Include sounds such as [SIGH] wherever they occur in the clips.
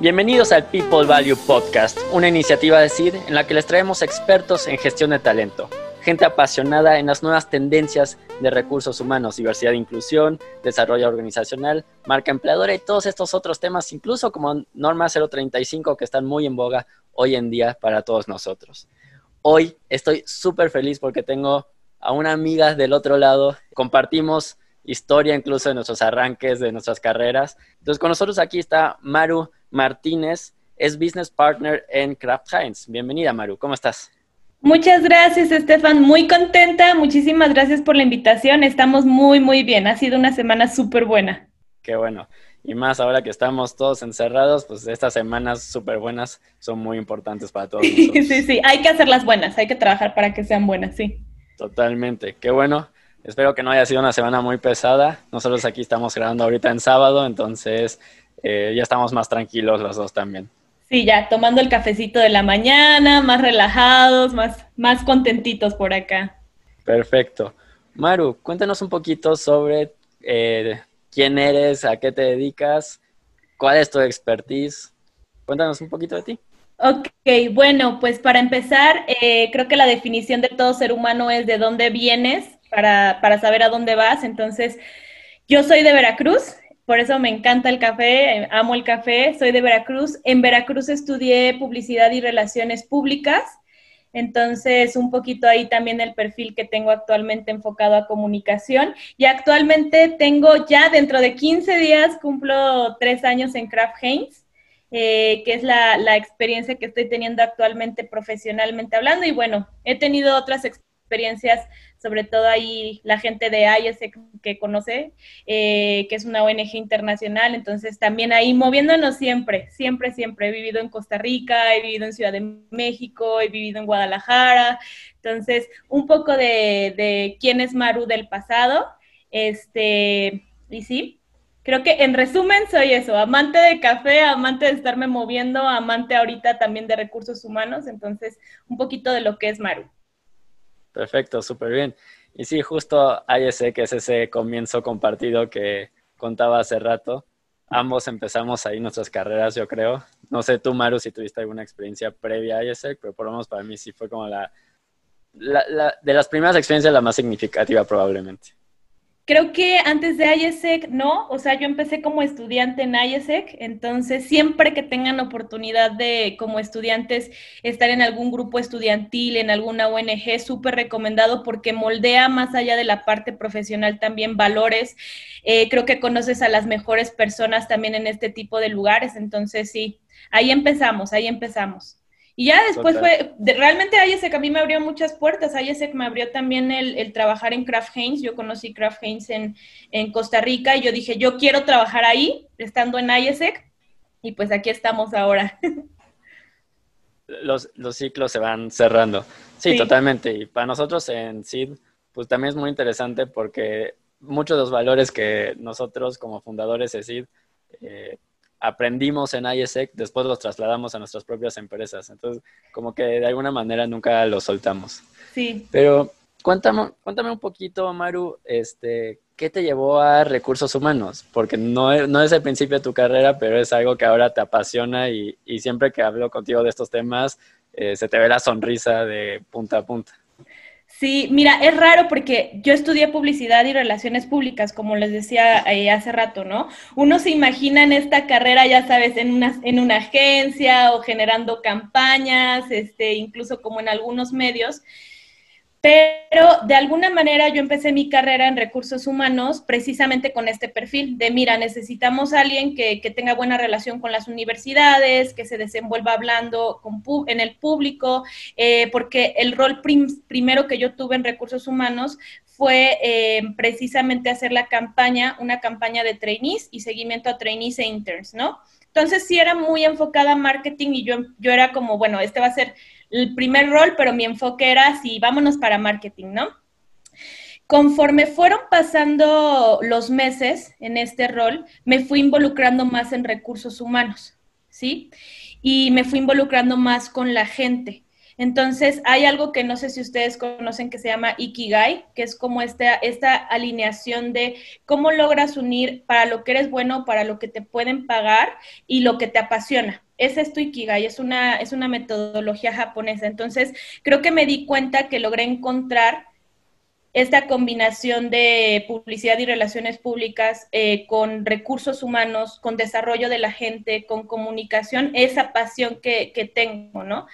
Bienvenidos al People Value Podcast, una iniciativa de CID en la que les traemos expertos en gestión de talento, gente apasionada en las nuevas tendencias de recursos humanos, diversidad e inclusión, desarrollo organizacional, marca empleadora y todos estos otros temas, incluso como norma 035 que están muy en boga hoy en día para todos nosotros. Hoy estoy súper feliz porque tengo a una amiga del otro lado, compartimos historia incluso de nuestros arranques, de nuestras carreras. Entonces con nosotros aquí está Maru Martínez, es Business Partner en Kraft Heinz. Bienvenida, Maru, ¿cómo estás? Muchas gracias, Estefan. Muy contenta. Muchísimas gracias por la invitación. Estamos muy, muy bien. Ha sido una semana súper buena. Qué bueno. Y más ahora que estamos todos encerrados, pues estas semanas súper buenas son muy importantes para todos. [LAUGHS] sí, sí, hay que hacerlas buenas, hay que trabajar para que sean buenas, sí. Totalmente. Qué bueno. Espero que no haya sido una semana muy pesada. Nosotros aquí estamos grabando ahorita en sábado, entonces eh, ya estamos más tranquilos los dos también. Sí, ya tomando el cafecito de la mañana, más relajados, más, más contentitos por acá. Perfecto. Maru, cuéntanos un poquito sobre eh, quién eres, a qué te dedicas, cuál es tu expertise. Cuéntanos un poquito de ti. Ok, bueno, pues para empezar, eh, creo que la definición de todo ser humano es de dónde vienes para, para saber a dónde vas. Entonces, yo soy de Veracruz, por eso me encanta el café, amo el café, soy de Veracruz. En Veracruz estudié publicidad y relaciones públicas, entonces un poquito ahí también el perfil que tengo actualmente enfocado a comunicación. Y actualmente tengo ya dentro de 15 días, cumplo tres años en Kraft Heinz. Eh, que es la, experiencia que estoy teniendo actualmente profesionalmente hablando. Y bueno, he tenido otras experiencias sobre todo ahí la gente de IES que conoce, eh, que es una ONG internacional, entonces también ahí moviéndonos siempre, siempre, siempre. He vivido en Costa Rica, he vivido en Ciudad de México, he vivido en Guadalajara, entonces un poco de, de quién es Maru del pasado, este, y sí, creo que en resumen soy eso, amante de café, amante de estarme moviendo, amante ahorita también de recursos humanos, entonces un poquito de lo que es Maru. Perfecto, súper bien. Y sí, justo ese que es ese comienzo compartido que contaba hace rato. Ambos empezamos ahí nuestras carreras, yo creo. No sé tú, Maru, si tuviste alguna experiencia previa a ISEC, pero por lo menos para mí sí fue como la de las primeras experiencias la más significativa probablemente. Creo que antes de IESEC no, o sea, yo empecé como estudiante en IESEC, entonces siempre que tengan oportunidad de como estudiantes estar en algún grupo estudiantil, en alguna ONG, súper recomendado porque moldea más allá de la parte profesional también valores. Eh, creo que conoces a las mejores personas también en este tipo de lugares, entonces sí, ahí empezamos, ahí empezamos. Y ya después fue, realmente IESEC a mí me abrió muchas puertas. IESEC me abrió también el, trabajar en Kraft Heinz. Yo conocí Kraft Heinz en, en, Costa Rica y yo dije, yo quiero trabajar ahí, estando en IESEC. Y pues aquí estamos ahora. Los, los ciclos se van cerrando. Sí, totalmente. Y para nosotros en SID, pues también es muy interesante porque muchos de los valores que nosotros como fundadores de SID eh, aprendimos en ISEC, después los trasladamos a nuestras propias empresas. Entonces, como que de alguna manera nunca los soltamos. Sí. Pero cuéntame, cuéntame un poquito, Maru, este, ¿qué te llevó a recursos humanos? Porque no, no es el principio de tu carrera, pero es algo que ahora te apasiona y, siempre que hablo contigo de estos temas, eh, se te ve la sonrisa de punta a punta. Sí, mira, es raro porque yo estudié publicidad y relaciones públicas, como les decía eh, hace rato, ¿no? Uno se imagina en esta carrera, ya sabes, en una, en una agencia o generando campañas, este, incluso como en algunos medios, pero de alguna manera yo empecé mi carrera en recursos humanos precisamente con este perfil de, mira, necesitamos a alguien que, tenga buena relación con las universidades, que se desenvuelva hablando en el público, eh, porque el rol primero que yo tuve en recursos humanos fue eh, precisamente hacer la campaña, una campaña de trainees y seguimiento a trainees e interns, ¿no? Entonces sí era muy enfocada a marketing y yo, yo era como, bueno, este va a ser el primer rol, pero mi enfoque era así, vámonos para marketing, ¿no? Conforme fueron pasando los meses en este rol, me fui involucrando más en recursos humanos, ¿sí? Y me fui involucrando más con la gente. Entonces, hay algo que no sé si ustedes conocen que se llama Ikigai, que es como esta, esta alineación de cómo logras unir para lo que eres bueno, para lo que te pueden pagar y lo que te apasiona. Es tu Ikigai, es una, es una metodología japonesa. Entonces, creo que me di cuenta que logré encontrar esta combinación de publicidad y relaciones públicas eh, con recursos humanos, con desarrollo de la gente, con comunicación, esa pasión que, que tengo, ¿no?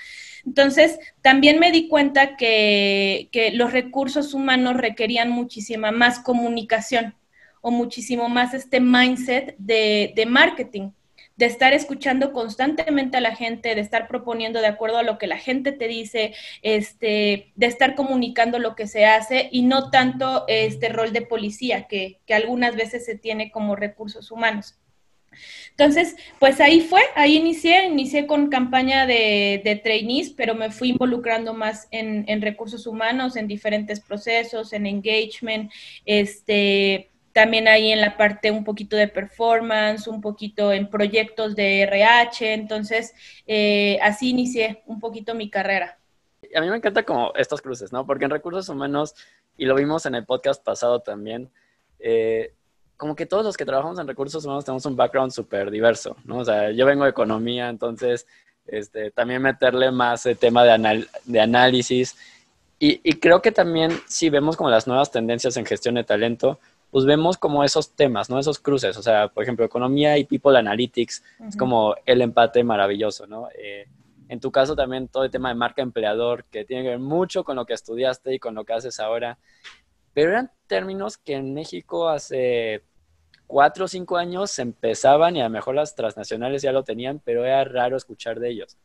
Entonces, también me di cuenta que, que los recursos humanos requerían muchísima más comunicación o muchísimo más este mindset de, de marketing de estar escuchando constantemente a la gente, de estar proponiendo de acuerdo a lo que la gente te dice, este, de estar comunicando lo que se hace y no tanto este rol de policía que, que algunas veces se tiene como recursos humanos. Entonces, pues ahí fue, ahí inicié, inicié con campaña de, de trainees, pero me fui involucrando más en, en, recursos humanos, en diferentes procesos, en engagement, este, también ahí en la parte un poquito de performance, un poquito en proyectos de RH, entonces eh, así inicié un poquito mi carrera. A mí me encanta como estos cruces, ¿no? Porque en recursos humanos, y lo vimos en el podcast pasado también, eh, como que todos los que trabajamos en recursos humanos tenemos un background súper diverso, ¿no? O sea, yo vengo de economía, entonces este, también meterle más el tema de, de análisis. Y creo que también si vemos como las nuevas tendencias en gestión de talento, pues vemos como esos temas, ¿no? Esos cruces, o sea, por ejemplo, economía y people analytics, es como el empate maravilloso, ¿no? Eh, en tu caso también todo el tema de marca empleador, que tiene que ver mucho con lo que estudiaste y con lo que haces ahora, pero eran términos que en México hace cuatro o cinco años se empezaban y a lo mejor las transnacionales ya lo tenían, pero era raro escuchar de ellos.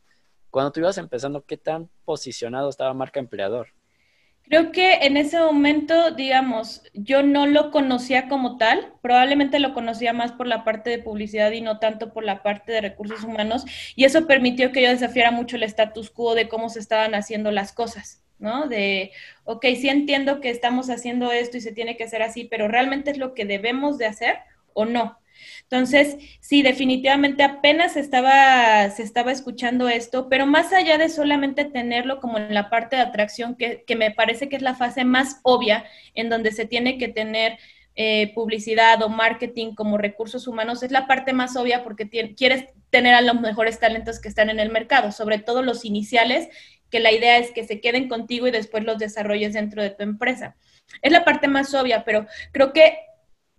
Cuando tú ibas empezando, ¿qué tan posicionado estaba marca empleador? Creo que en ese momento, digamos, yo no lo conocía como tal, probablemente lo conocía más por la parte de publicidad y no tanto por la parte de recursos humanos, y eso permitió que yo desafiara mucho el status quo de cómo se estaban haciendo las cosas, ¿no? De, ok, sí entiendo que estamos haciendo esto y se tiene que hacer así, pero ¿realmente es lo que debemos de hacer o no? Entonces, sí, definitivamente apenas estaba, se estaba escuchando esto, pero más allá de solamente tenerlo como en la parte de atracción, que, que me parece que es la fase más obvia en donde se tiene que tener eh, publicidad o marketing como recursos humanos, es la parte más obvia porque quieres tener a los mejores talentos que están en el mercado, sobre todo los iniciales, que la idea es que se queden contigo y después los desarrolles dentro de tu empresa. Es la parte más obvia, pero creo que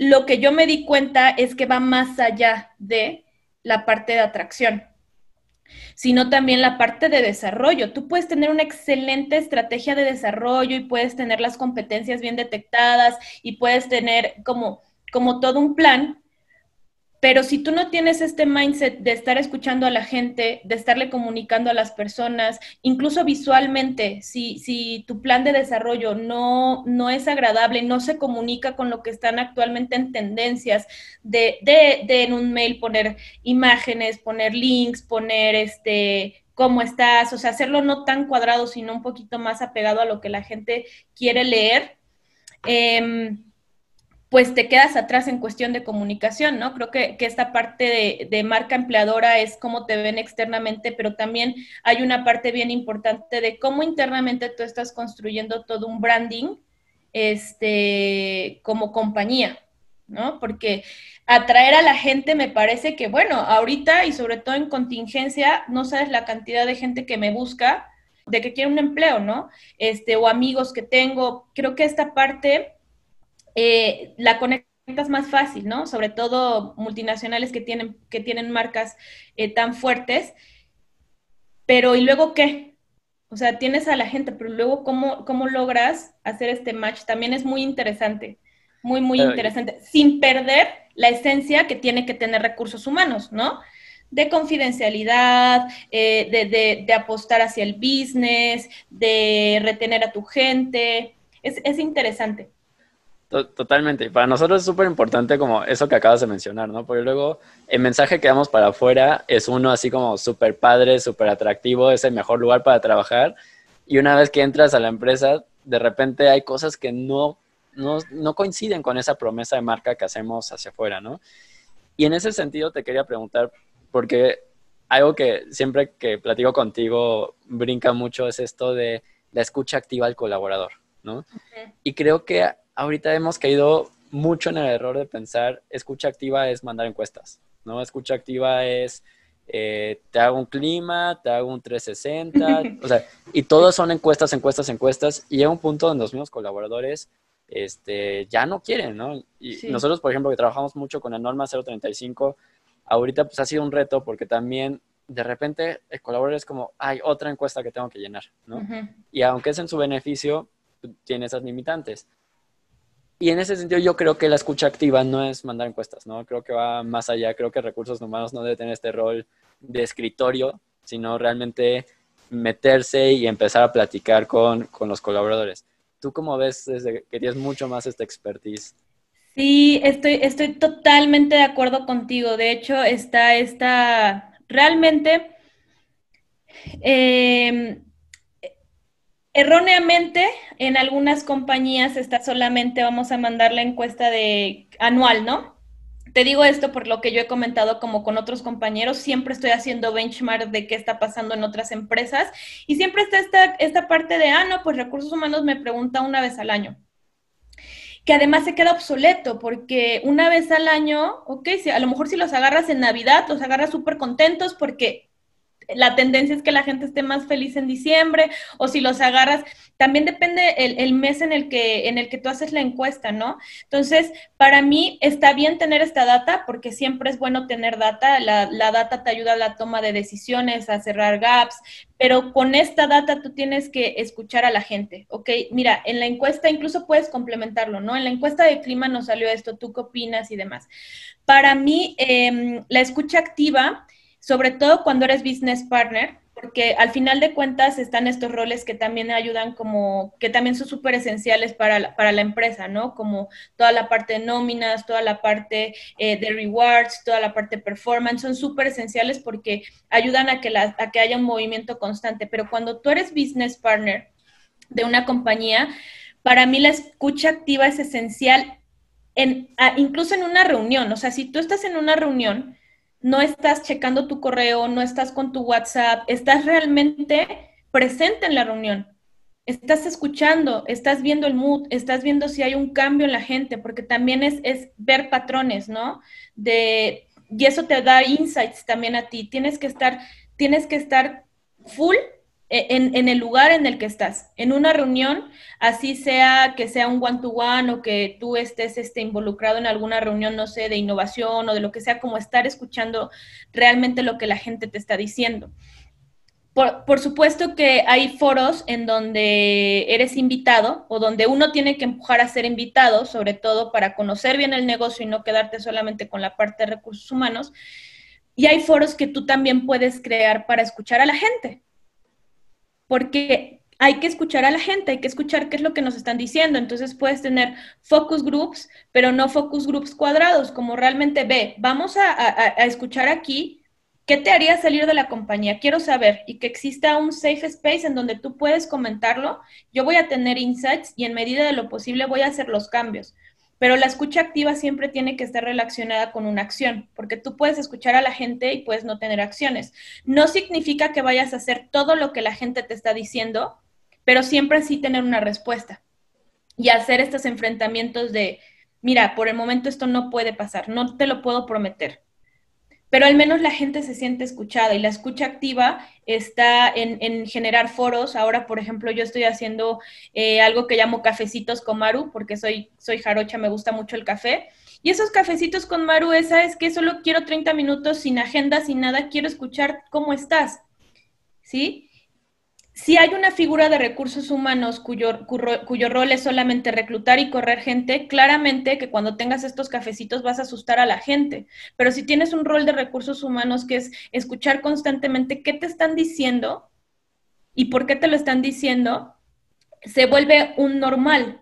lo que yo me di cuenta es que va más allá de la parte de atracción, sino también la parte de desarrollo. Tú puedes tener una excelente estrategia de desarrollo y puedes tener las competencias bien detectadas y puedes tener como, como todo un plan, pero si tú no tienes este mindset de estar escuchando a la gente, de estarle comunicando a las personas, incluso visualmente, si, si tu plan de desarrollo no, no es agradable, no se comunica con lo que están actualmente en tendencias, de, de, de en un mail poner imágenes, poner links, poner este cómo estás, o sea, hacerlo no tan cuadrado, sino un poquito más apegado a lo que la gente quiere leer. Eh, pues te quedas atrás en cuestión de comunicación, ¿no? Creo que, esta parte de, marca empleadora es cómo te ven externamente, pero también hay una parte bien importante de cómo internamente tú estás construyendo todo un branding este, como compañía, ¿no? Porque atraer a la gente me parece que, bueno, ahorita y sobre todo en contingencia, no sabes la cantidad de gente que me busca de que quiere un empleo, ¿no? Este, o amigos que tengo. Creo que esta parte eh, la conectas más fácil, ¿no? Sobre todo multinacionales que tienen, que tienen marcas eh, tan fuertes. Pero ¿y luego qué? O sea, tienes a la gente, pero luego ¿cómo, cómo logras hacer este match? También es muy interesante, muy, muy interesante, sin perder la esencia que tiene que tener recursos humanos, ¿no? de confidencialidad, eh, de, de, de, apostar hacia el business, de retener a tu gente. Es, es interesante. Totalmente. Y para nosotros es súper importante como eso que acabas de mencionar, ¿no? Porque luego el mensaje que damos para afuera es uno así como súper padre, súper atractivo, es el mejor lugar para trabajar. Y una vez que entras a la empresa, de repente hay cosas que no, no, no coinciden con esa promesa de marca que hacemos hacia afuera, ¿no? Y en ese sentido te quería preguntar, porque algo que siempre que platico contigo brinca mucho es esto de la escucha activa al colaborador, ¿no? Y creo que ahorita hemos caído mucho en el error de pensar escucha activa es mandar encuestas, ¿no? Escucha activa es eh, te hago un clima, te hago un 360, [LAUGHS] o sea, y todos son encuestas, encuestas, encuestas, y llega un punto donde los mismos colaboradores este, ya no quieren, ¿no? Y nosotros, por ejemplo, que trabajamos mucho con la norma 035, ahorita pues ha sido un reto porque también de repente el colaborador es como, hay otra encuesta que tengo que llenar, ¿no? Y aunque es en su beneficio, tiene esas limitantes. Y en ese sentido yo creo que la escucha activa no es mandar encuestas, ¿no? Creo que va más allá, creo que recursos humanos no debe tener este rol de escritorio, sino realmente meterse y empezar a platicar con, con los colaboradores. ¿Tú cómo ves desde que tienes mucho más esta expertise? Sí, estoy, estoy totalmente de acuerdo contigo. De hecho, está esta, realmente, em, erróneamente, en algunas compañías está solamente, vamos a mandar la encuesta de anual, ¿no? Te digo esto por lo que yo he comentado como con otros compañeros, siempre estoy haciendo benchmark de qué está pasando en otras empresas y siempre está esta, esta parte de, ah, no, pues recursos humanos me pregunta una vez al año que además se queda obsoleto, porque una vez al año, ok, si, a lo mejor si los agarras en Navidad, los agarras súper contentos porque la tendencia es que la gente esté más feliz en diciembre o si los agarras, también depende el, mes en el, que, en el que tú haces la encuesta, ¿no? Entonces, para mí está bien tener esta data porque siempre es bueno tener data, la, data te ayuda a la toma de decisiones, a cerrar gaps, pero con esta data tú tienes que escuchar a la gente, ¿ok? Mira, en la encuesta incluso puedes complementarlo, ¿no? En la encuesta de clima nos salió esto, tú qué opinas y demás. Para mí, eh, la escucha activa sobre todo cuando eres business partner, porque al final de cuentas están estos roles que también ayudan como, que también son súper esenciales para la, para la empresa, ¿no? Como toda la parte de nóminas, toda la parte eh, de rewards, toda la parte de performance, son súper esenciales porque ayudan a que, la, a que haya un movimiento constante. Pero cuando tú eres business partner de una compañía, para mí la escucha activa es esencial, en, incluso en una reunión. O sea, si tú estás en una reunión, no estás checando tu correo, no estás con tu WhatsApp, estás realmente presente en la reunión. Estás escuchando, estás viendo el mood, estás viendo si hay un cambio en la gente, porque también es, es ver patrones, ¿no? De, y eso te da insights también a ti. Tienes que estar, tienes que estar full e, en, el lugar en el que estás, en una reunión, así sea que sea un one-to-one o que tú estés este, involucrado en alguna reunión, no sé, de innovación o de lo que sea, como estar escuchando realmente lo que la gente te está diciendo. Por, por, supuesto que hay foros en donde eres invitado o donde uno tiene que empujar a ser invitado, sobre todo para conocer bien el negocio y no quedarte solamente con la parte de recursos humanos. Y hay foros que tú también puedes crear para escuchar a la gente porque hay que escuchar a la gente, hay que escuchar qué es lo que nos están diciendo. Entonces puedes tener focus groups, pero no focus groups cuadrados, como realmente ve, vamos a, escuchar aquí ¿Qué te haría salir de la compañía? Quiero saber y que exista un safe space en donde tú puedes comentarlo. Yo voy a tener insights y en medida de lo posible voy a hacer los cambios. Pero la escucha activa siempre tiene que estar relacionada con una acción, porque tú puedes escuchar a la gente y puedes no tener acciones. No significa que vayas a hacer todo lo que la gente te está diciendo, pero siempre sí tener una respuesta y hacer estos enfrentamientos de, mira, por el momento esto no puede pasar, no te lo puedo prometer, pero al menos la gente se siente escuchada y la escucha activa está en, generar foros. Ahora, por ejemplo, yo estoy haciendo eh, algo que llamo cafecitos con Maru, porque soy, soy jarocha, me gusta mucho el café. Y esos cafecitos con Maru, esa es que solo quiero 30 minutos sin agenda, sin nada, quiero escuchar cómo estás. ¿Sí? Si hay una figura de recursos humanos cuyo, rol es solamente reclutar y correr gente, claramente que cuando tengas estos cafecitos vas a asustar a la gente. Pero si tienes un rol de recursos humanos que es escuchar constantemente qué te están diciendo y por qué te lo están diciendo, se vuelve un normal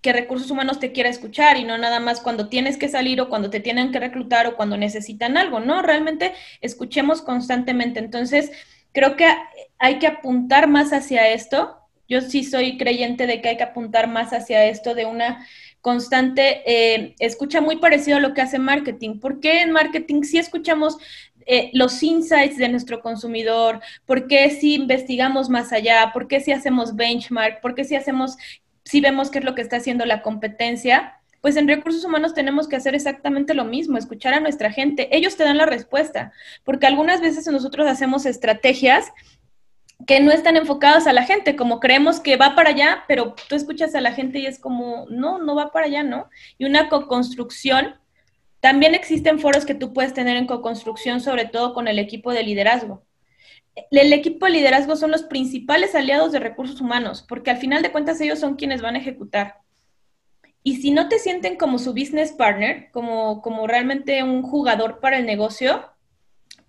que recursos humanos te quiera escuchar y no nada más cuando tienes que salir o cuando te tienen que reclutar o cuando necesitan algo, ¿no? Realmente escuchemos constantemente. Entonces, creo que hay que apuntar más hacia esto. Yo sí soy creyente de que hay que apuntar más hacia esto de una constante eh, escucha muy parecido a lo que hace marketing. ¿Por qué en marketing sí escuchamos eh, los insights de nuestro consumidor, por qué si investigamos más allá, por qué si hacemos benchmark, por qué si hacemos, si vemos qué es lo que está haciendo la competencia, pues en recursos humanos tenemos que hacer exactamente lo mismo, escuchar a nuestra gente. Ellos te dan la respuesta, porque algunas veces nosotros hacemos estrategias que no están enfocadas a la gente, como creemos que va para allá, pero tú escuchas a la gente y es como, no, no va para allá, ¿no? Y una co-construcción, también existen foros que tú puedes tener en co-construcción, sobre todo con el equipo de liderazgo. El equipo de liderazgo son los principales aliados de recursos humanos, porque al final de cuentas ellos son quienes van a ejecutar. Y si no te sienten como su business partner, como, como realmente un jugador para el negocio,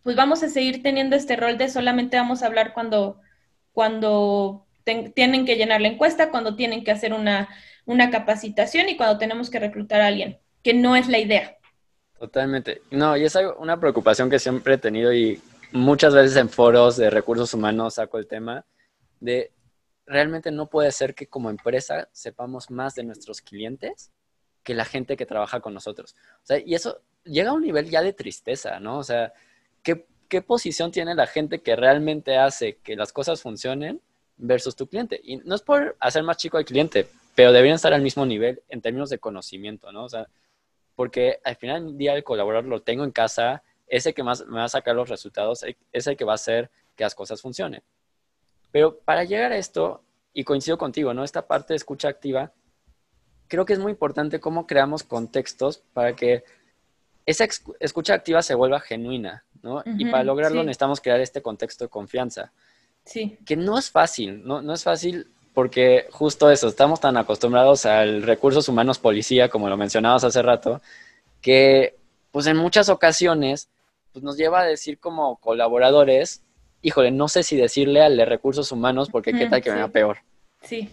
pues vamos a seguir teniendo este rol de solamente vamos a hablar cuando, cuando tienen que llenar la encuesta, cuando tienen que hacer una, capacitación y cuando tenemos que reclutar a alguien, que no es la idea. Totalmente. No, y es una preocupación que siempre he tenido y muchas veces en foros de recursos humanos saco el tema de realmente no puede ser que como empresa sepamos más de nuestros clientes que la gente que trabaja con nosotros. O sea, y eso llega a un nivel ya de tristeza, ¿no? O sea, ¿qué, posición tiene la gente que realmente hace que las cosas funcionen versus tu cliente. Y no es por hacer más chico al cliente, pero deberían estar al mismo nivel en términos de conocimiento, ¿no? O sea, porque al final del día el colaborador lo tengo en casa, ese que más me va a sacar los resultados, es el que va a hacer que las cosas funcionen. Pero para llegar a esto, y coincido contigo, ¿no? Esta parte de escucha activa, creo que es muy importante cómo creamos contextos para que esa escucha activa se vuelva genuina, ¿no? y para lograrlo necesitamos crear este contexto de confianza. Sí. Que no es fácil, no, no es fácil porque justo eso, estamos tan acostumbrados al recursos humanos policía, como lo mencionabas hace rato, que pues en muchas ocasiones pues nos lleva a decir como colaboradores, híjole, no sé si decirle al de recursos humanos porque qué tal que me peor. Sí.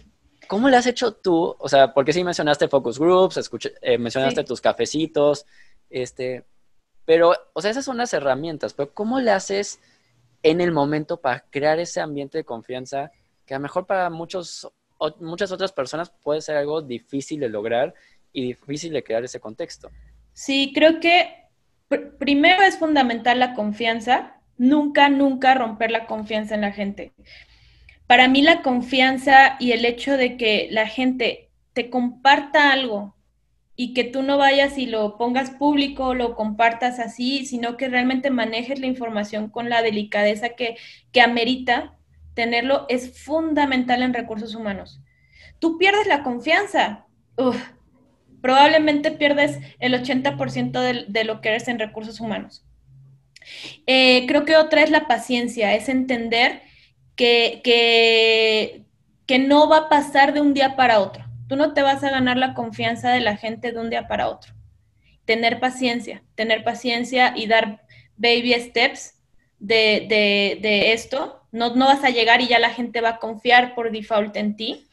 ¿Cómo le has hecho tú? O sea, porque sí mencionaste focus groups, escuché, eh, mencionaste tus cafecitos, este, pero, o sea, esas son las herramientas, pero ¿cómo le haces en el momento para crear ese ambiente de confianza que a lo mejor para muchos, muchas otras personas puede ser algo difícil de lograr y difícil de crear ese contexto? Sí, creo que primero es fundamental la confianza, nunca, nunca romper la confianza en la gente. Para mí la confianza y el hecho de que la gente te comparta algo y que tú no vayas y lo pongas público, lo compartas así, sino que realmente manejes la información con la delicadeza que, que amerita tenerlo, es fundamental en recursos humanos. Tú pierdes la confianza, probablemente pierdes el 80% de, de, lo que eres en recursos humanos. Eh, creo que otra es la paciencia, es entender que, que, que no va a pasar de un día para otro Tú no te vas a ganar la confianza de la gente de un día para otro. Tener paciencia, tener paciencia y dar baby steps de, esto. No, no, vas a llegar y ya la gente va a confiar por default en ti.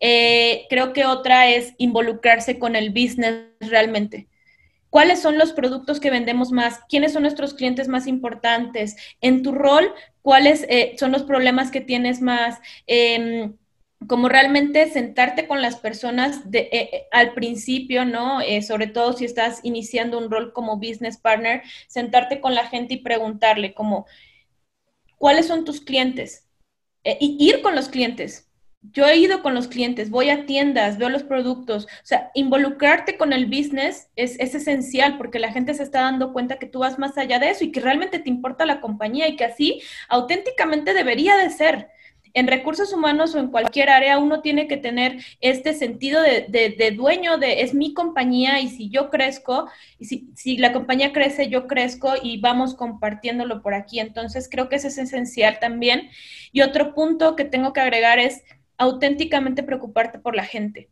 Eh, creo que otra es involucrarse con el business realmente. ¿Cuáles son los productos que vendemos más? ¿Quiénes son nuestros clientes más importantes? En tu rol, ¿cuáles eh, son los problemas que tienes más? Em, como realmente sentarte con las personas de, eh, eh, al principio, ¿no? Eh, sobre todo si estás iniciando un rol como business partner, sentarte con la gente y preguntarle como, ¿cuáles son tus clientes? y ir con los clientes. Yo he ido con los clientes, voy a tiendas, veo los productos. O sea, involucrarte con el business es, es esencial porque la gente se está dando cuenta que tú vas más allá de eso y que realmente te importa la compañía y que así auténticamente debería de ser en recursos humanos o en cualquier área uno tiene que tener este sentido de, dueño de es mi compañía y si yo crezco, y si, la compañía crece, yo crezco y vamos compartiéndolo por aquí. Entonces creo que eso es esencial también. Y otro punto que tengo que agregar es auténticamente preocuparte por la gente.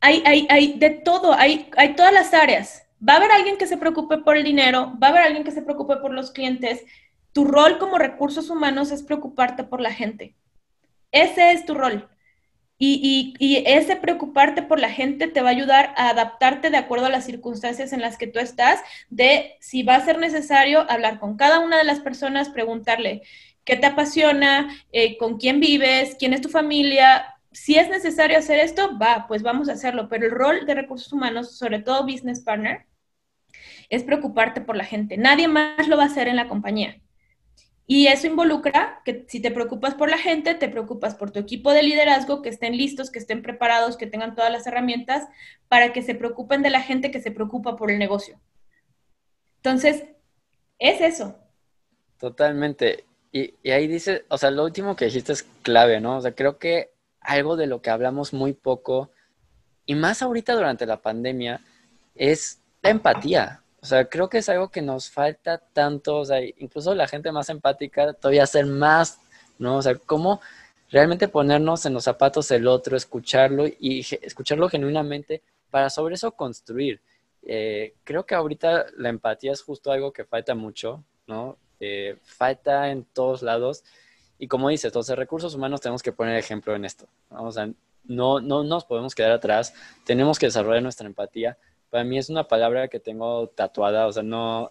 Hay, hay, hay de todo, hay, hay todas las áreas. Va a haber alguien que se preocupe por el dinero, va a haber alguien que se preocupe por los clientes, tu rol como recursos humanos es preocuparte por la gente. Ese es tu rol. Y, ese preocuparte por la gente te va a ayudar a adaptarte de acuerdo a las circunstancias en las que tú estás, de si va a ser necesario hablar con cada una de las personas, preguntarle qué te apasiona, eh, con quién vives, quién es tu familia. Si es necesario hacer esto, va, pues vamos a hacerlo. Pero el rol de recursos humanos, sobre todo business partner, es preocuparte por la gente. Nadie más lo va a hacer en la compañía. Y eso involucra que si te preocupas por la gente, te preocupas por tu equipo de liderazgo, que estén listos, que estén preparados, que tengan todas las herramientas para que se preocupen de la gente que se preocupa por el negocio. Entonces, es eso. Totalmente. Y, ahí dice, o sea, lo último que dijiste es clave, ¿no? O sea, creo que algo de lo que hablamos muy poco, y más ahorita durante la pandemia, es la empatía. O sea, creo que es algo que nos falta tanto, o sea, incluso la gente más empática todavía hacer más, ¿no? O sea, cómo realmente ponernos en los zapatos del otro, escucharlo y escucharlo genuinamente para sobre eso construir. Eh, creo que ahorita la empatía es justo algo que falta mucho, ¿no? Eh, falta en todos lados. Y como dices, los recursos humanos tenemos que poner ejemplo en esto. O sea, no, no nos podemos quedar atrás, tenemos que desarrollar nuestra empatía para mí es una palabra que tengo tatuada, o sea, no,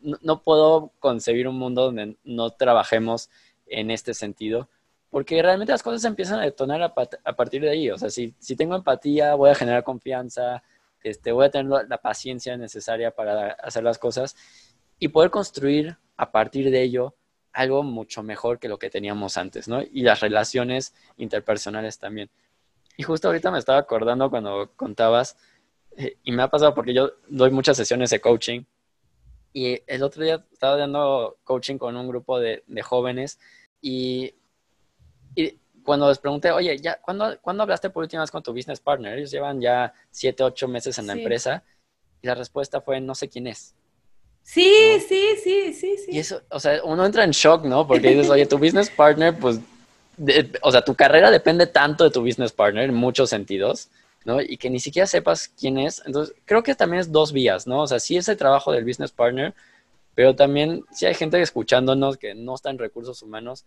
no, puedo concebir un mundo donde no trabajemos en este sentido, porque realmente las cosas empiezan a detonar a, partir de ahí, o sea, si, si, tengo empatía, voy a generar confianza, este, voy a tener la paciencia necesaria para hacer las cosas y poder construir a partir de ello algo mucho mejor que lo que teníamos antes, ¿no? Y las relaciones interpersonales también. Y justo ahorita me estaba acordando cuando contabas y me ha pasado porque yo doy muchas sesiones de coaching y el otro día estaba dando coaching con un grupo de, de jóvenes y, y, cuando les pregunté, oye, ya, ¿cuándo, ¿cuándo, hablaste por última vez con tu business partner? Ellos llevan ya siete, ocho meses en la empresa y la respuesta fue, no sé quién es. Sí, sí, sí, sí, sí. Y eso, o sea, uno entra en shock, ¿no? Porque dices, oye, tu business partner, pues, o sea, tu carrera depende tanto de tu business partner en muchos sentidos ¿no? Y que ni siquiera sepas quién es. Entonces, creo que también es dos vías, ¿no? O sea, sí es el trabajo del business partner, pero también si hay gente escuchándonos que no está en recursos humanos,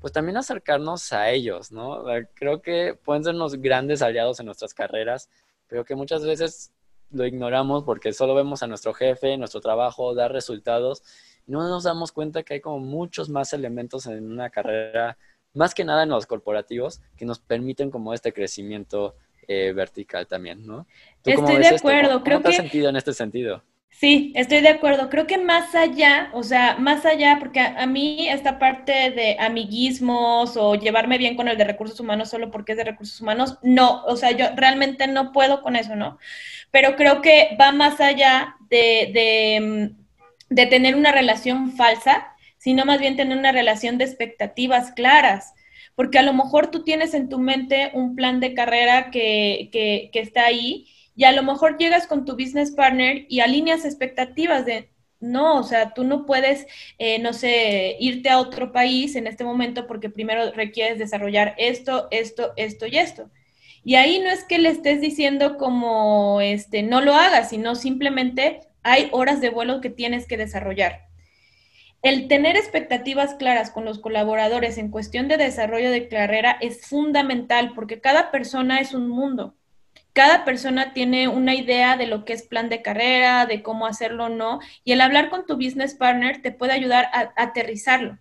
pues también acercarnos a ellos, ¿no? creo que pueden ser unos grandes aliados en nuestras carreras, pero que muchas veces lo ignoramos porque solo vemos a nuestro jefe, nuestro trabajo, dar resultados, no nos damos cuenta que hay como muchos más elementos en una carrera, más que nada en los corporativos, que nos permiten como este crecimiento eh, vertical también, ¿no? estoy de acuerdo, creo que... sentido en este sentido? Sí, estoy de acuerdo. Creo que más allá, o sea, más allá, porque a, mí esta parte de amiguismos o llevarme bien con el de recursos humanos solo porque es de recursos humanos, no, o sea, yo realmente no puedo con eso, ¿no? Pero creo que va más allá de, de, de tener una relación falsa, sino más bien tener una relación de expectativas claras porque a lo mejor tú tienes en tu mente un plan de carrera que, que, está ahí y a lo mejor llegas con tu business partner y alineas expectativas de, no, o sea, tú no puedes, eh, no sé, irte a otro país en este momento porque primero requieres desarrollar esto, esto, esto y esto. Y ahí no es que le estés diciendo como, este, no lo hagas, sino simplemente hay horas de vuelo que tienes que desarrollar. El tener expectativas claras con los colaboradores en cuestión de desarrollo de carrera es fundamental porque cada persona es un mundo. Cada persona tiene una idea de lo que es plan de carrera, de cómo hacerlo o no, y el hablar con tu business partner te puede ayudar a, aterrizarlo.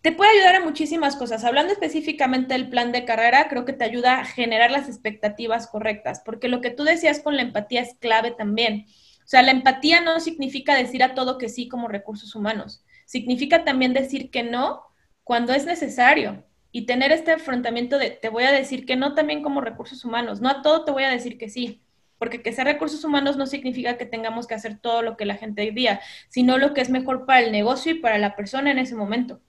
Te puede ayudar a muchísimas cosas. Hablando específicamente del plan de carrera, creo que te ayuda a generar las expectativas correctas, porque lo que tú decías con la empatía es clave también. O sea, la empatía no significa decir a todo que sí como recursos humanos, significa también decir que no cuando es necesario. Y tener este afrontamiento de te voy a decir que no también como recursos humanos, no a todo te voy a decir que sí, porque que sea recursos humanos no significa que tengamos que hacer todo lo que la gente diría, sino lo que es mejor para el negocio y para la persona en ese momento.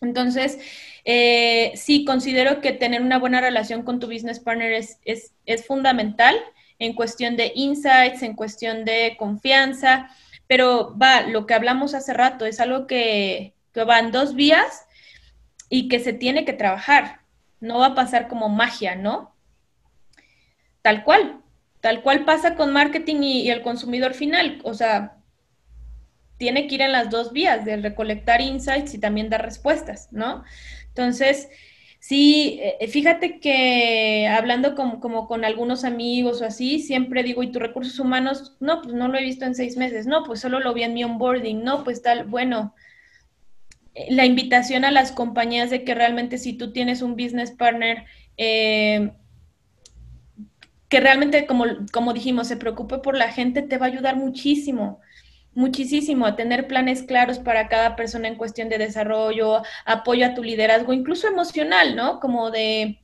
Entonces, eh, sí, considero que tener una buena relación con tu business partner es, es, es fundamental en cuestión de insights, en cuestión de confianza, pero va, lo que hablamos hace rato es algo que, que va en dos vías y que se tiene que trabajar. No va a pasar como magia, ¿no? Tal cual, tal cual pasa con marketing y, y el consumidor final. O sea, tiene que ir en las dos vías, de recolectar insights y también dar respuestas, ¿no? Entonces, Sí, eh, fíjate que hablando como, con algunos amigos o así, siempre digo, ¿y tus recursos humanos? No, pues no lo he visto en seis meses. No, pues solo lo vi en mi onboarding. No, pues tal, bueno, eh, la invitación a las compañías de que realmente si tú tienes un business partner, eh, que realmente, como, como dijimos, se preocupe por la gente, te va a ayudar muchísimo muchísimo a tener planes claros para cada persona en cuestión de desarrollo, apoyo a tu liderazgo, incluso emocional, ¿no? Como de,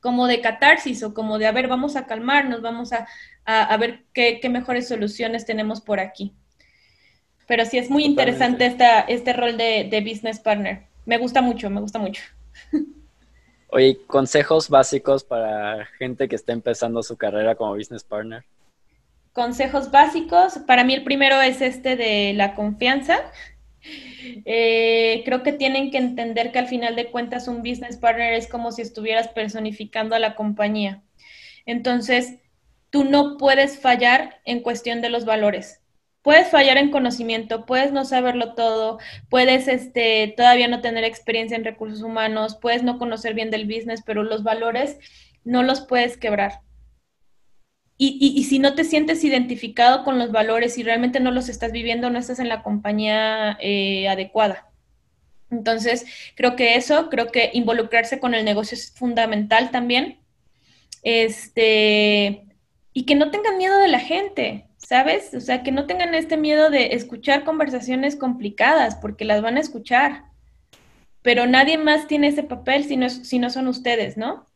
como de catarsis o como de, a ver, vamos a calmarnos, vamos a, a, ver qué, qué, mejores soluciones tenemos por aquí. Pero sí es muy interesante esta, este rol de, de business partner. Me gusta mucho, me gusta mucho. Oye, consejos básicos para gente que está empezando su carrera como business partner consejos básicos. Para mí el primero es este de la confianza. Eh, creo que tienen que entender que al final de cuentas un business partner es como si estuvieras personificando a la compañía. Entonces, tú no puedes fallar en cuestión de los valores. Puedes fallar en conocimiento, puedes no saberlo todo, puedes este, todavía no tener experiencia en recursos humanos, puedes no conocer bien del business, pero los valores no los puedes quebrar. Y, si no te sientes identificado con los valores y realmente no los estás viviendo, no estás en la compañía eh, adecuada. Entonces, creo que eso, creo que involucrarse con el negocio es fundamental también. Este, y que no tengan miedo de la gente, ¿sabes? O sea, que no tengan este miedo de escuchar conversaciones complicadas, porque las van a escuchar. Pero nadie más tiene ese papel si no, si no son ustedes, ¿no?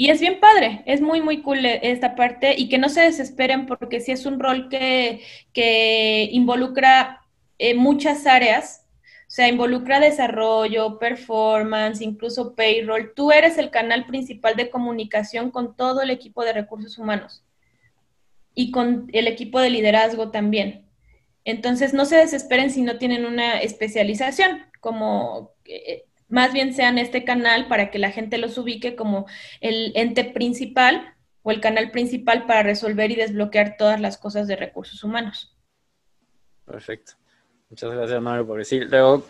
Y es bien padre, es muy, muy cool esta parte y que no se desesperen porque si es un rol que, que involucra eh, muchas áreas, o sea, involucra desarrollo, performance, incluso payroll. Tú eres el canal principal de comunicación con todo el equipo de recursos humanos y con el equipo de liderazgo también. Entonces, no se desesperen si no tienen una especialización, como eh, más bien sean este canal para que la gente los ubique como el ente principal o el canal principal para resolver y desbloquear todas las cosas de recursos humanos. Perfecto. Muchas gracias, Mario, por decir. Luego,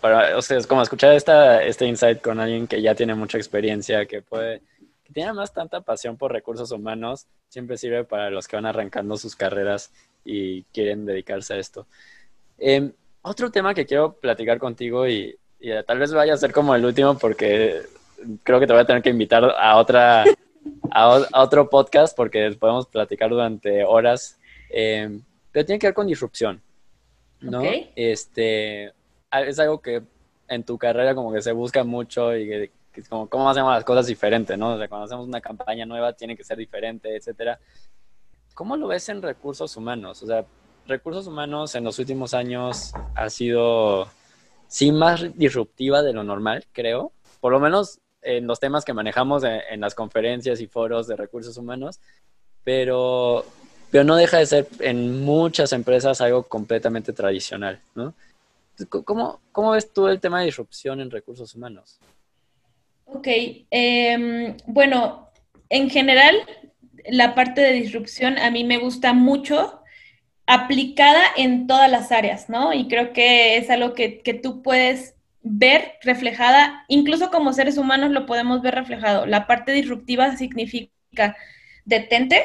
para, o sea, es como escuchar esta, este insight con alguien que ya tiene mucha experiencia, que puede, que tiene más tanta pasión por recursos humanos, siempre sirve para los que van arrancando sus carreras y quieren dedicarse a esto. Em, otro tema que quiero platicar contigo y y tal vez vaya a ser como el último porque creo que te voy a tener que invitar a otra a, otro podcast porque podemos platicar durante horas. Em, pero tiene que ver con disrupción, ¿no? Este es algo que en tu carrera como que se busca mucho y que, como cómo hacemos las cosas diferentes, ¿no? O sea, cuando hacemos una campaña nueva tiene que ser diferente, etcétera. ¿Cómo lo ves en recursos humanos? O sea, recursos humanos en los últimos años ha sido sí más disruptiva de lo normal, creo. Por lo menos en los temas que manejamos en, las conferencias y foros de recursos humanos, pero, pero no deja de ser en muchas empresas algo completamente tradicional, ¿no? ¿Cómo, cómo ves tú el tema de disrupción en recursos humanos? Ok, em, bueno, en general, la parte de disrupción a mí me gusta mucho aplicada en todas las áreas, ¿no? Y creo que es algo que, tú puedes ver reflejada, incluso como seres humanos lo podemos ver reflejado. La parte disruptiva significa detente,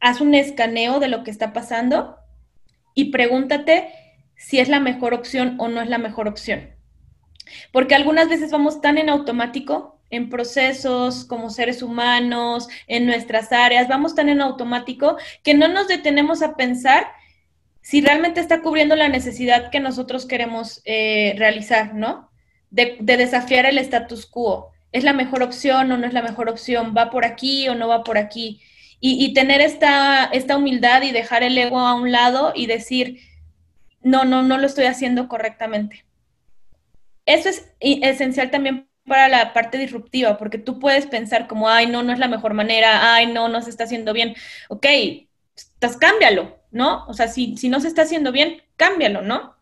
haz un escaneo de lo que está pasando y pregúntate si es la mejor opción o no es la mejor opción. Porque algunas veces vamos tan en automático en procesos como seres humanos, en nuestras áreas, vamos tan en automático que no nos detenemos a pensar si realmente está cubriendo la necesidad que nosotros queremos eh, realizar, ¿no? De, desafiar el status quo. ¿Es la mejor opción o no es la mejor opción? ¿Va por aquí o no va por aquí? Y, y tener esta, esta humildad y dejar el ego a un lado y decir, no, no, no lo estoy haciendo correctamente. Eso es esencial también para la parte disruptiva, porque tú puedes pensar como, ay, no, no es la mejor manera, ay, no, no se está haciendo bien. Ok, pues cámbialo, ¿no? O sea, si, si no se está haciendo bien, cámbialo, ¿no?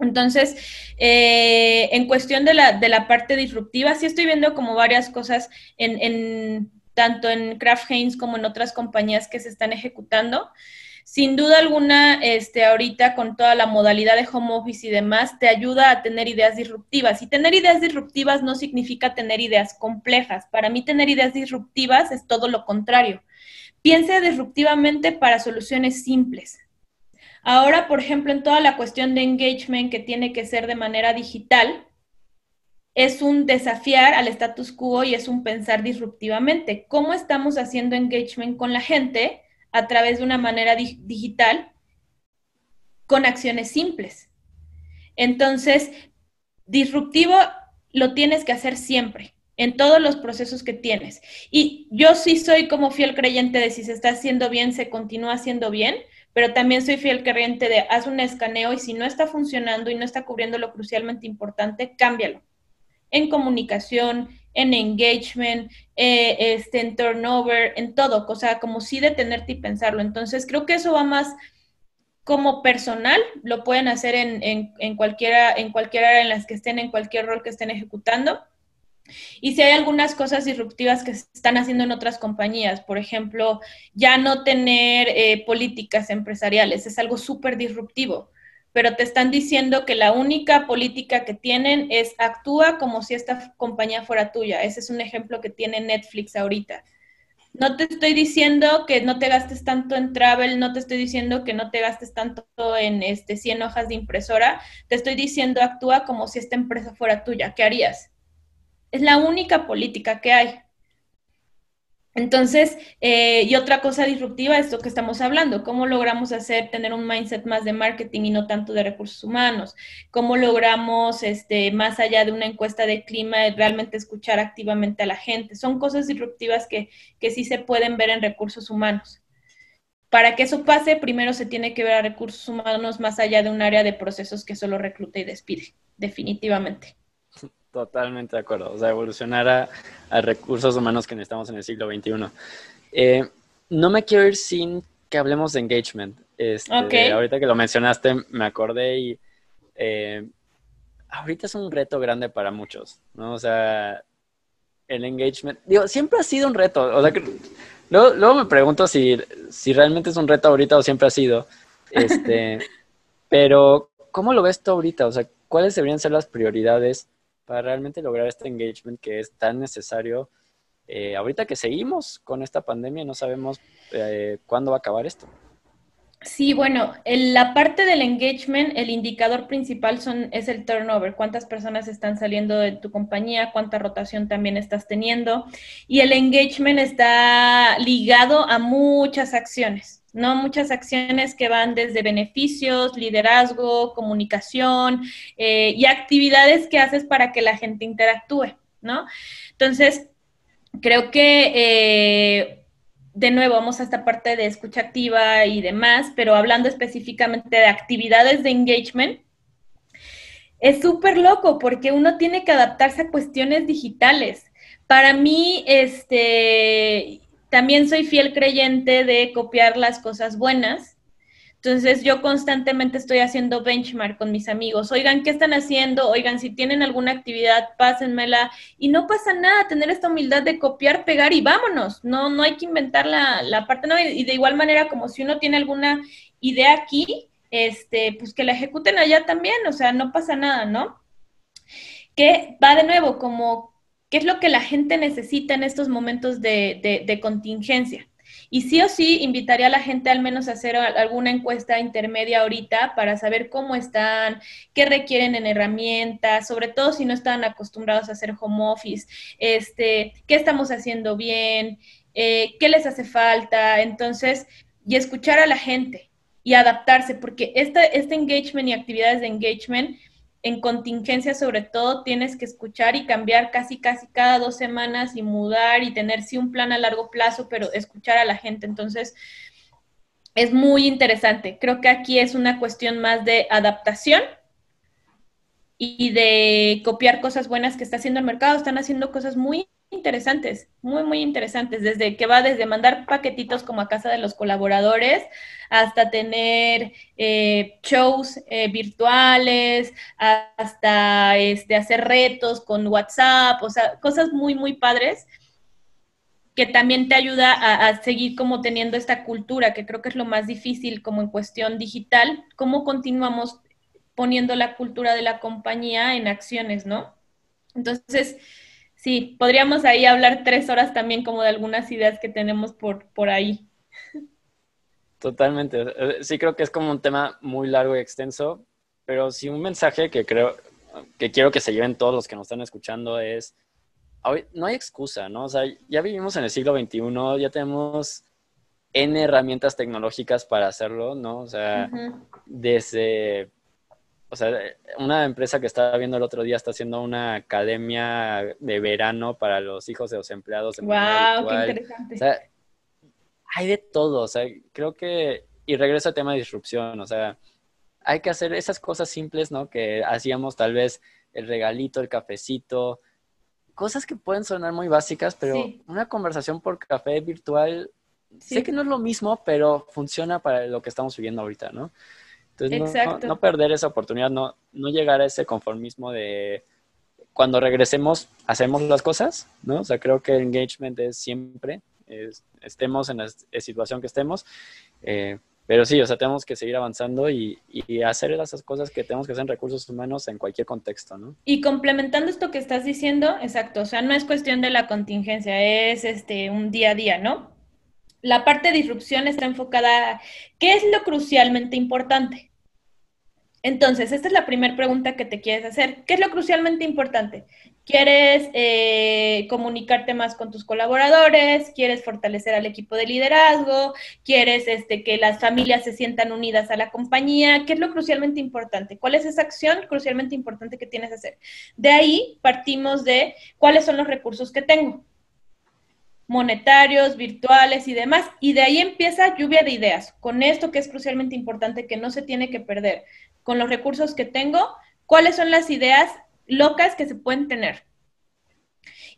Entonces, eh, en cuestión de la, de la parte disruptiva, sí estoy viendo como varias cosas en, en tanto en Kraft Heinz como en otras compañías que se están ejecutando sin duda alguna, este, ahorita con toda la modalidad de home office y demás, te ayuda a tener ideas disruptivas. Y tener ideas disruptivas no significa tener ideas complejas. Para mí, tener ideas disruptivas es todo lo contrario. Piense disruptivamente para soluciones simples. Ahora, por ejemplo, en toda la cuestión de engagement que tiene que ser de manera digital, es un desafiar al status quo y es un pensar disruptivamente. ¿Cómo estamos haciendo engagement con la gente a través de una manera digital con acciones simples? Entonces, disruptivo lo tienes que hacer siempre en todos los procesos que tienes. Y yo sí soy como fiel creyente de si se está haciendo bien, se continúa haciendo bien, pero también soy fiel creyente de haz un escaneo y si no está funcionando y no está cubriendo lo crucialmente importante, cámbialo en comunicación, en engagement, eh, este, en turnover, en todo, o sea, como sí detenerte y pensarlo. Entonces, creo que eso va más como personal, lo pueden hacer en, en, en cualquiera, en cualquiera en las que estén, en cualquier rol que estén ejecutando. Y si hay algunas cosas disruptivas que se están haciendo en otras compañías, por ejemplo, ya no tener eh, políticas empresariales, es algo súper disruptivo pero te están diciendo que la única política que tienen es actúa como si esta compañía fuera tuya. Ese es un ejemplo que tiene Netflix ahorita. No te estoy diciendo que no te gastes tanto en travel, no te estoy diciendo que no te gastes tanto en este 100 hojas de impresora, te estoy diciendo actúa como si esta empresa fuera tuya. ¿Qué harías? Es la única política que hay. Entonces, eh, y otra cosa disruptiva es lo que estamos hablando, cómo logramos hacer, tener un mindset más de marketing y no tanto de recursos humanos, cómo logramos, este, más allá de una encuesta de clima, realmente escuchar activamente a la gente. Son cosas disruptivas que, que sí se pueden ver en recursos humanos. Para que eso pase, primero se tiene que ver a recursos humanos más allá de un área de procesos que solo recluta y despide, definitivamente. Totalmente de acuerdo. O sea, evolucionar a, recursos humanos que necesitamos en el siglo XXI. Eh, no me quiero ir sin que hablemos de engagement. Este, ahorita que lo mencionaste, me acordé y eh, ahorita es un reto grande para muchos, ¿no? O sea, el engagement, digo, siempre ha sido un reto. O sea, que, luego, luego, me pregunto si, si realmente es un reto ahorita o siempre ha sido. Este, [LAUGHS] pero, ¿cómo lo ves tú ahorita? O sea, ¿cuáles deberían ser las prioridades para realmente lograr este engagement que es tan necesario. Eh, ahorita que seguimos con esta pandemia, no sabemos eh, cuándo va a acabar esto. Sí, bueno, en la parte del engagement, el indicador principal son, es el turnover, cuántas personas están saliendo de tu compañía, cuánta rotación también estás teniendo. Y el engagement está ligado a muchas acciones. ¿No? Muchas acciones que van desde beneficios, liderazgo, comunicación eh, y actividades que haces para que la gente interactúe, ¿no? Entonces, creo que, eh, de nuevo, vamos a esta parte de escucha activa y demás, pero hablando específicamente de actividades de engagement, es súper loco porque uno tiene que adaptarse a cuestiones digitales. Para mí, este, también soy fiel creyente de copiar las cosas buenas. Entonces yo constantemente estoy haciendo benchmark con mis amigos. Oigan, ¿qué están haciendo? Oigan, si tienen alguna actividad, pásenmela. Y no pasa nada tener esta humildad de copiar, pegar y vámonos. No, no hay que inventar la, la parte, no. Y de igual manera, como si uno tiene alguna idea aquí, este, pues que la ejecuten allá también. O sea, no pasa nada, ¿no? Que va de nuevo como qué es lo que la gente necesita en estos momentos de, contingencia. Y sí o sí invitaría a la gente al menos a hacer alguna encuesta intermedia ahorita para saber cómo están, qué requieren en herramientas, sobre todo si no están acostumbrados a hacer home office, este, qué estamos haciendo bien, eh, qué les hace falta. Entonces, y escuchar a la gente y adaptarse, porque este, este engagement y actividades de engagement en contingencia sobre todo tienes que escuchar y cambiar casi casi cada dos semanas y mudar y tener sí un plan a largo plazo, pero escuchar a la gente. Entonces, es muy interesante. Creo que aquí es una cuestión más de adaptación y de copiar cosas buenas que está haciendo el mercado. Están haciendo cosas muy interesantes, muy, muy interesantes, desde que va desde mandar paquetitos como a casa de los colaboradores hasta tener eh, shows eh, virtuales, hasta este, hacer retos con WhatsApp, o sea, cosas muy, muy padres que también te ayuda a, a, seguir como teniendo esta cultura, que creo que es lo más difícil como en cuestión digital, cómo continuamos poniendo la cultura de la compañía en acciones, ¿no? Entonces, sí, podríamos ahí hablar tres horas también como de algunas ideas que tenemos por, por ahí. Totalmente. Sí creo que es como un tema muy largo y extenso, pero sí un mensaje que creo, que quiero que se lleven todos los que nos están escuchando es, no hay excusa, ¿no? O sea, ya vivimos en el siglo XXI, ya tenemos N herramientas tecnológicas para hacerlo, ¿no? O sea, desde, o sea, una empresa que estaba viendo el otro día está haciendo una academia de verano para los hijos de los empleados. ¡Wow! ¡Qué interesante! O sea, hay de todo, o sea, creo que, y regreso al tema de disrupción, o sea, hay que hacer esas cosas simples, ¿no? Que hacíamos tal vez el regalito, el cafecito, cosas que pueden sonar muy básicas, pero una conversación por café virtual, sé que no es lo mismo, pero funciona para lo que estamos viviendo ahorita, ¿no? Entonces, no, perder esa oportunidad, no, no llegar a ese conformismo de cuando regresemos, hacemos las cosas, ¿no? O sea, creo que el engagement es siempre, estemos en la situación que estemos. Eh, pero sí, o sea, tenemos que seguir avanzando y, hacer esas cosas que tenemos que hacer en recursos humanos en cualquier contexto, ¿no? Y complementando esto que estás diciendo, exacto, o sea, no es cuestión de la contingencia, es este un día a día, ¿no? La parte de disrupción está enfocada, ¿qué es lo crucialmente importante? Entonces, esta es la primera pregunta que te quieres hacer. ¿Qué es lo crucialmente importante? ¿Quieres eh, comunicarte más con tus colaboradores? ¿Quieres fortalecer al equipo de liderazgo? ¿Quieres este, que las familias se sientan unidas a la compañía? ¿Qué es lo crucialmente importante? ¿Cuál es esa acción crucialmente importante que tienes que hacer? De ahí partimos de cuáles son los recursos que tengo monetarios, virtuales y demás. Y de ahí empieza lluvia de ideas. Con esto que es crucialmente importante, que no se tiene que perder, con los recursos que tengo, cuáles son las ideas locas que se pueden tener.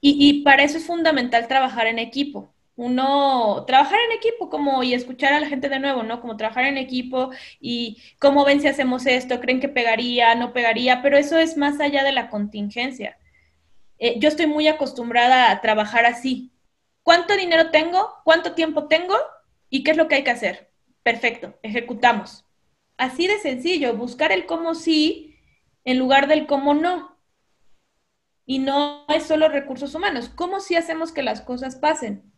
Y, para eso es fundamental trabajar en equipo. Uno, trabajar en equipo como y escuchar a la gente de nuevo, ¿no? Como trabajar en equipo y cómo ven si hacemos esto, creen que pegaría, no pegaría, pero eso es más allá de la contingencia. Eh, yo estoy muy acostumbrada a trabajar así, ¿Cuánto dinero tengo? ¿Cuánto tiempo tengo? ¿Y qué es lo que hay que hacer? Perfecto, ejecutamos. Así de sencillo, buscar el cómo sí en lugar del cómo no. Y no es solo recursos humanos. ¿Cómo sí hacemos que las cosas pasen?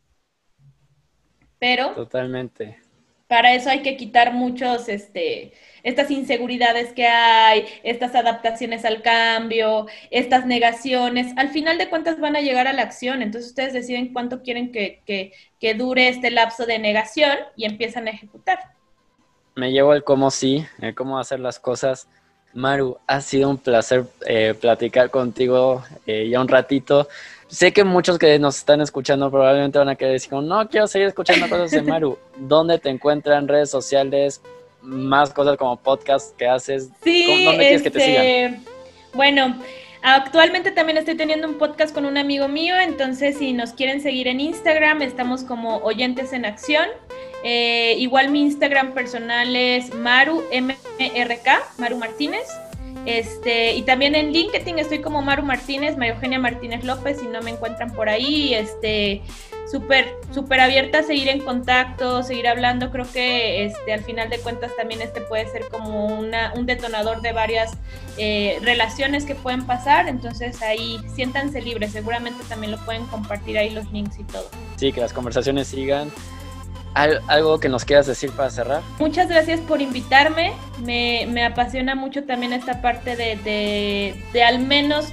Pero... Totalmente. Para eso hay que quitar muchos, este, estas inseguridades que hay, estas adaptaciones al cambio, estas negaciones. Al final de cuentas van a llegar a la acción. Entonces ustedes deciden cuánto quieren que, que, dure este lapso de negación y empiezan a ejecutar. Me llevo el cómo sí, el cómo hacer las cosas. Maru, ha sido un placer eh, platicar contigo eh, ya un ratito sé que muchos que nos están escuchando probablemente van a querer decir, no quiero seguir escuchando cosas de Maru. [LAUGHS] ¿Dónde te encuentran redes sociales? Más cosas como podcast que haces. Sí, ¿Dónde quieres que te sigan? Este, bueno, actualmente también estoy teniendo un podcast con un amigo mío, entonces si nos quieren seguir en Instagram, estamos como Oyentes en Acción. Eh, igual mi Instagram personal es Maru MRK, Maru Martínez. Este, y también en LinkedIn estoy como Maru Martínez, María Eugenia Martínez López, si no me encuentran por ahí, este, súper, súper abierta a seguir en contacto, seguir hablando. Creo que este, al final de cuentas también este puede ser como una, un detonador de varias eh, relaciones que pueden pasar. Entonces ahí siéntanse libres, seguramente también lo pueden compartir ahí los links y todo. Sí, que las conversaciones sigan ¿Algo que nos quieras decir para cerrar? Muchas gracias por invitarme. Me, me apasiona mucho también esta parte de, de, al menos,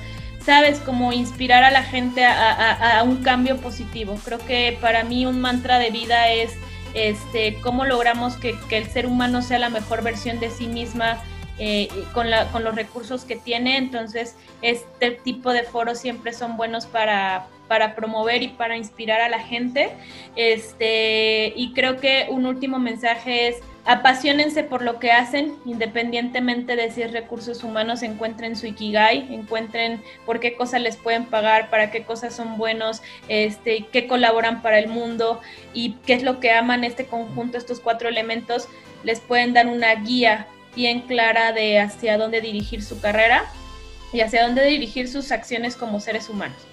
sabes, como inspirar a la gente a, a, un cambio positivo. Creo que para mí un mantra de vida es este, cómo logramos que, que el ser humano sea la mejor versión de sí misma eh, con, la, con los recursos que tiene. Entonces, este tipo de foros siempre son buenos para, para promover y para inspirar a la gente. Este, y creo que un último mensaje es apasionense por lo que hacen, independientemente de si es recursos humanos, encuentren su ikigai, encuentren por qué cosas les pueden pagar, para qué cosas son buenos, este, qué colaboran para el mundo y qué es lo que aman este conjunto, estos cuatro elementos, les pueden dar una guía bien clara de hacia dónde dirigir su carrera y hacia dónde dirigir sus acciones como seres humanos.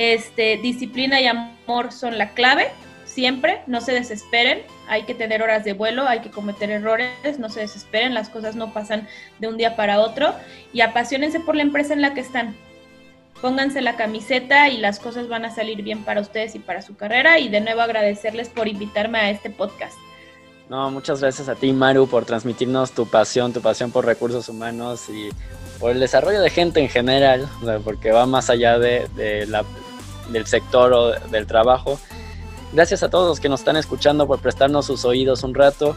Este, disciplina y amor son la clave, siempre, no se desesperen, hay que tener horas de vuelo, hay que cometer errores, no se desesperen, las cosas no pasan de un día para otro y apasionense por la empresa en la que están. Pónganse la camiseta y las cosas van a salir bien para ustedes y para su carrera y de nuevo agradecerles por invitarme a este podcast. No, muchas gracias a ti, Maru, por transmitirnos tu pasión, tu pasión por recursos humanos y por el desarrollo de gente en general, porque va más allá de, del sector o del trabajo. Gracias a todos los que nos están escuchando por prestarnos sus oídos un rato.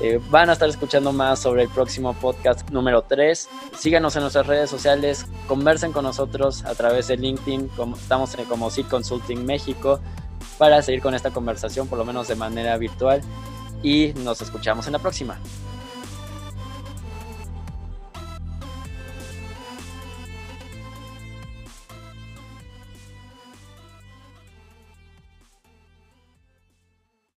Eh, van a estar escuchando más sobre el próximo podcast número 3. Síganos en nuestras redes sociales, conversen con nosotros a través de LinkedIn, estamos en, como SID Consulting México, para seguir con esta conversación, por lo menos de manera virtual. Y nos escuchamos en la próxima.